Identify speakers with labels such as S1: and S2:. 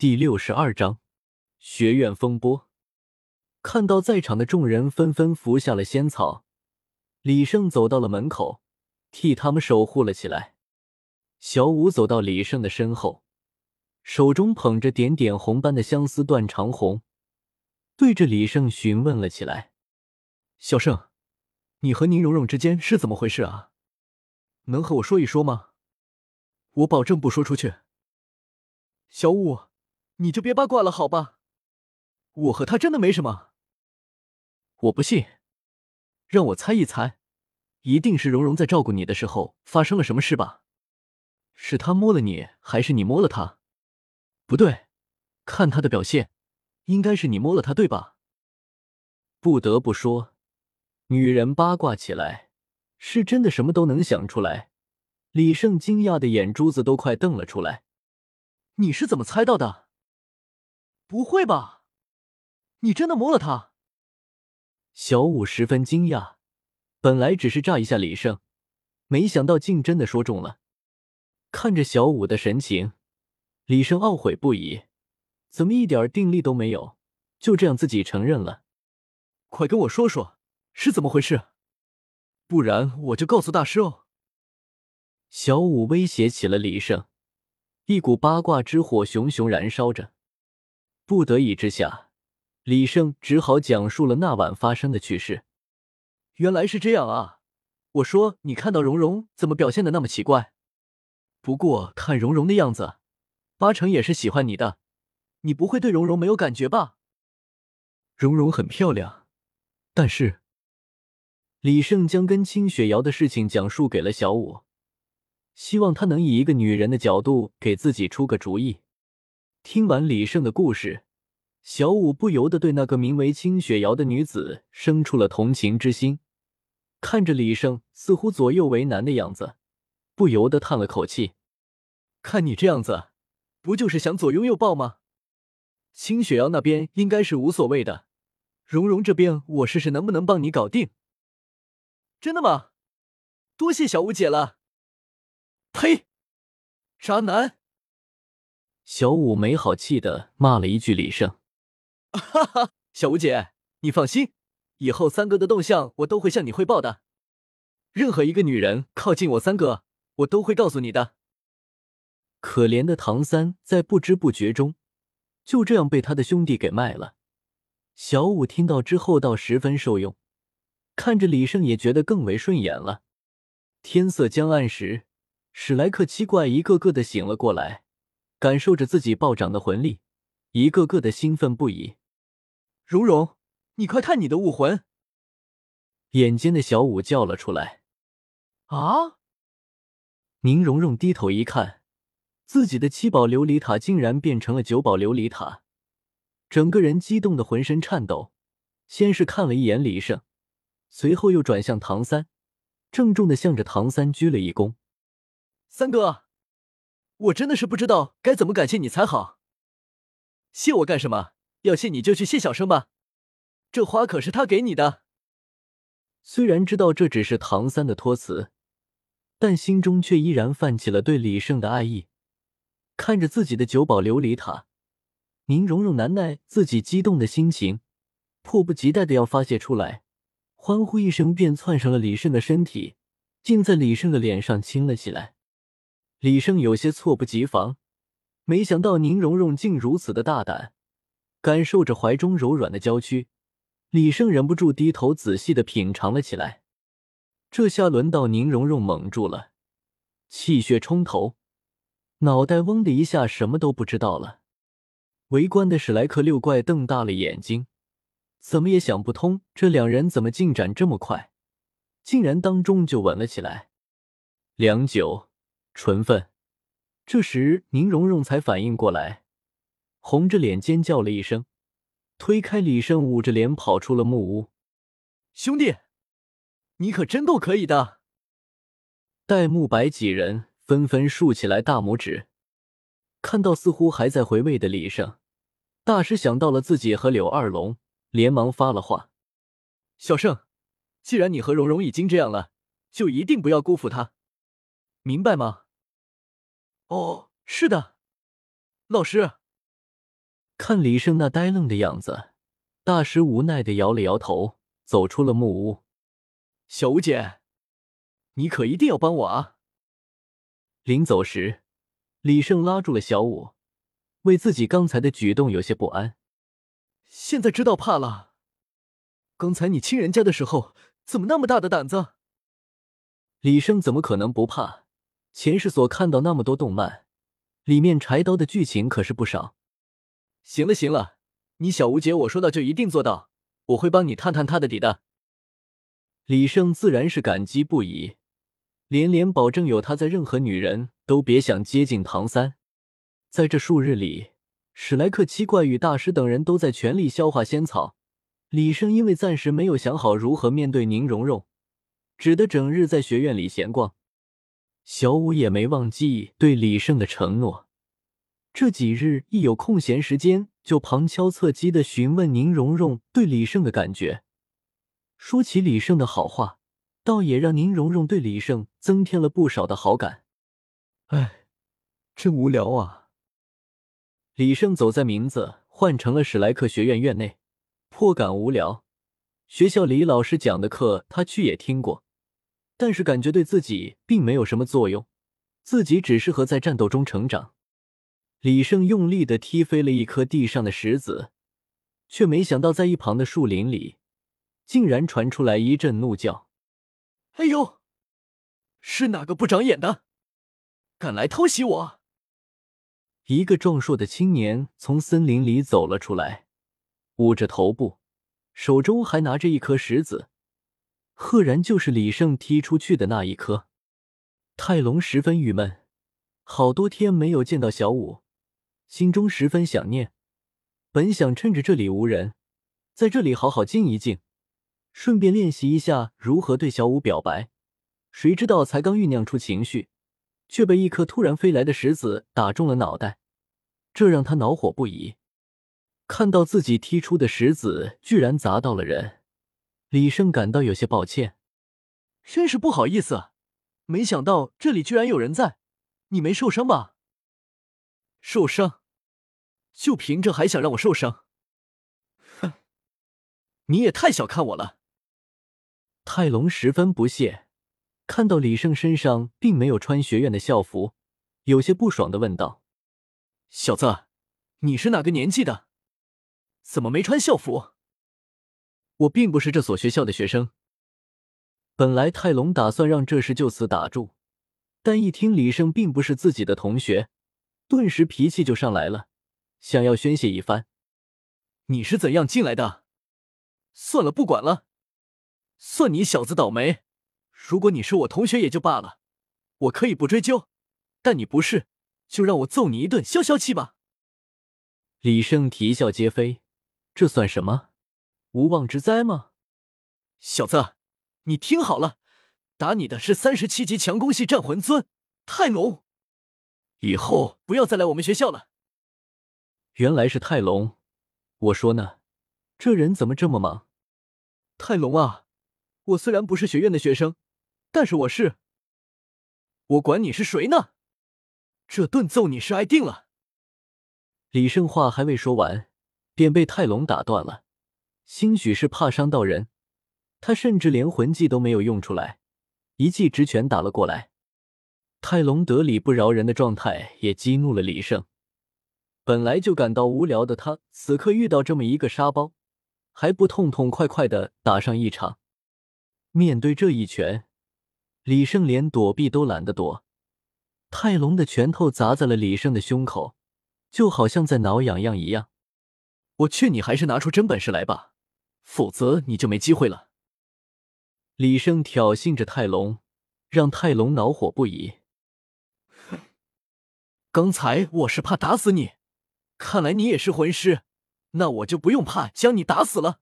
S1: 第六十二章学院风波。看到在场的众人纷纷服下了仙草，李胜走到了门口，替他们守护了起来。小舞走到李胜的身后，手中捧着点点红般的相思断肠红，对着李胜询问了起来：“小胜，你和宁荣荣之间是怎么回事啊？能和我说一说吗？我保证不说出去。”小舞。你就别八卦了，好吧？我和他真的没什么。我不信，让我猜一猜，一定是蓉蓉在照顾你的时候发生了什么事吧？是他摸了你，还是你摸了他？不对，看他的表现，应该是你摸了他，对吧？不得不说，女人八卦起来是真的什么都能想出来。李胜惊讶的眼珠子都快瞪了出来。你是怎么猜到的？不会吧？你真的摸了他？小五十分惊讶，本来只是炸一下李胜，没想到竟真的说中了。看着小五的神情，李胜懊悔不已，怎么一点定力都没有，就这样自己承认了？快跟我说说是怎么回事，不然我就告诉大师哦！小五威胁起了李胜，一股八卦之火熊熊燃烧着。不得已之下，李胜只好讲述了那晚发生的趣事。原来是这样啊！我说你看到蓉蓉怎么表现的那么奇怪？不过看蓉蓉的样子，八成也是喜欢你的。你不会对蓉蓉没有感觉吧？蓉蓉很漂亮，但是……李胜将跟清雪瑶的事情讲述给了小五，希望他能以一个女人的角度给自己出个主意。听完李胜的故事，小五不由得对那个名为清雪瑶的女子生出了同情之心。看着李胜似乎左右为难的样子，不由得叹了口气：“看你这样子，不就是想左拥右抱吗？清雪瑶那边应该是无所谓的，蓉蓉这边我试试能不能帮你搞定。”真的吗？多谢小五姐了。呸！渣男！小五没好气的骂了一句李胜：“ 哈哈，小五姐，你放心，以后三哥的动向我都会向你汇报的。任何一个女人靠近我三哥，我都会告诉你的。”可怜的唐三在不知不觉中就这样被他的兄弟给卖了。小五听到之后倒十分受用，看着李胜也觉得更为顺眼了。天色将暗时，史莱克七怪一个个的醒了过来。感受着自己暴涨的魂力，一个个的兴奋不已。蓉蓉，你快看你的武魂！眼尖的小五叫了出来。啊！宁荣荣低头一看，自己的七宝琉璃塔竟然变成了九宝琉璃塔，整个人激动的浑身颤抖。先是看了一眼李胜，随后又转向唐三，郑重的向着唐三鞠了一躬：“三哥。”我真的是不知道该怎么感谢你才好。谢我干什么？要谢你就去谢小生吧，这花可是他给你的。虽然知道这只是唐三的托词，但心中却依然泛起了对李胜的爱意。看着自己的九宝琉璃塔，宁荣荣难耐自己激动的心情，迫不及待的要发泄出来，欢呼一声便窜上了李胜的身体，竟在李胜的脸上亲了起来。李胜有些猝不及防，没想到宁荣荣竟如此的大胆。感受着怀中柔软的娇躯，李胜忍不住低头仔细的品尝了起来。这下轮到宁荣荣蒙住了，气血冲头，脑袋嗡的一下，什么都不知道了。围观的史莱克六怪瞪大了眼睛，怎么也想不通，这两人怎么进展这么快，竟然当中就吻了起来。良久。纯分。这时，宁荣荣才反应过来，红着脸尖叫了一声，推开李胜，捂着脸跑出了木屋。兄弟，你可真够可以的！戴沐白几人纷纷竖起来大拇指。看到似乎还在回味的李胜，大师想到了自己和柳二龙，连忙发了话：“小胜，既然你和蓉蓉已经这样了，就一定不要辜负她。”明白吗？哦，是的，老师。看李胜那呆愣的样子，大师无奈的摇了摇头，走出了木屋。
S2: 小吴姐，你可一定要帮我啊！
S1: 临走时，李胜拉住了小五，为自己刚才的举动有些不安。
S2: 现在知道怕了。刚才你亲人家的时候，怎么那么大的胆子？
S1: 李胜怎么可能不怕？前世所看到那么多动漫，里面柴刀的剧情可是不少。
S2: 行了行了，你小吴姐我说到就一定做到，我会帮你探探他的底的。
S1: 李胜自然是感激不已，连连保证有他在，任何女人都别想接近唐三。在这数日里，史莱克七怪与大师等人都在全力消化仙草。李胜因为暂时没有想好如何面对宁荣荣，只得整日在学院里闲逛。小五也没忘记对李胜的承诺，这几日一有空闲时间，就旁敲侧击的询问宁荣荣对李胜的感觉。说起李胜的好话，倒也让宁荣荣对李胜增添了不少的好感。
S2: 哎，真无聊啊！
S1: 李胜走在名字换成了史莱克学院院内，颇感无聊。学校李老师讲的课他去也听过，但是感觉对自己并没有什么作用，自己只适合在战斗中成长。李胜用力的踢飞了一颗地上的石子，却没想到在一旁的树林里。竟然传出来一阵怒叫！
S2: 哎呦，是哪个不长眼的，敢来偷袭我？
S1: 一个壮硕的青年从森林里走了出来，捂着头部，手中还拿着一颗石子，赫然就是李胜踢出去的那一颗。泰隆十分郁闷，好多天没有见到小五，心中十分想念，本想趁着这里无人，在这里好好静一静。顺便练习一下如何对小五表白，谁知道才刚酝酿出情绪，却被一颗突然飞来的石子打中了脑袋，这让他恼火不已。看到自己踢出的石子居然砸到了人，李胜感到有些抱歉，
S2: 真是不好意思，没想到这里居然有人在。你没受伤吧？受伤？就凭这还想让我受伤？哼，你也太小看我了。
S1: 泰隆十分不屑，看到李胜身上并没有穿学院的校服，有些不爽的问道：“
S2: 小子，你是哪个年纪的？怎么没穿校服？”
S1: 我并不是这所学校的学生。本来泰隆打算让这事就此打住，但一听李胜并不是自己的同学，顿时脾气就上来了，想要宣泄一番。
S2: 你是怎样进来的？算了，不管了。算你小子倒霉！如果你是我同学也就罢了，我可以不追究，但你不是，就让我揍你一顿消消气吧。
S1: 李胜啼笑皆非，这算什么？无妄之灾吗？
S2: 小子，你听好了，打你的是三十七级强攻系战魂尊泰隆，以后不要再来我们学校了。
S1: 原来是泰隆，我说呢，这人怎么这么忙？
S2: 泰隆啊！我虽然不是学院的学生，但是我是。我管你是谁呢？这顿揍你是挨定了。
S1: 李胜话还未说完，便被泰隆打断了。兴许是怕伤到人，他甚至连魂技都没有用出来，一记直拳打了过来。泰隆得理不饶人的状态也激怒了李胜。本来就感到无聊的他，此刻遇到这么一个沙包，还不痛痛快快的打上一场。面对这一拳，李胜连躲避都懒得躲。泰隆的拳头砸在了李胜的胸口，就好像在挠痒痒一样。
S2: 我劝你还是拿出真本事来吧，否则你就没机会了。
S1: 李胜挑衅着泰隆，让泰隆恼火不已。
S2: 刚才我是怕打死你，看来你也是魂师，那我就不用怕将你打死了。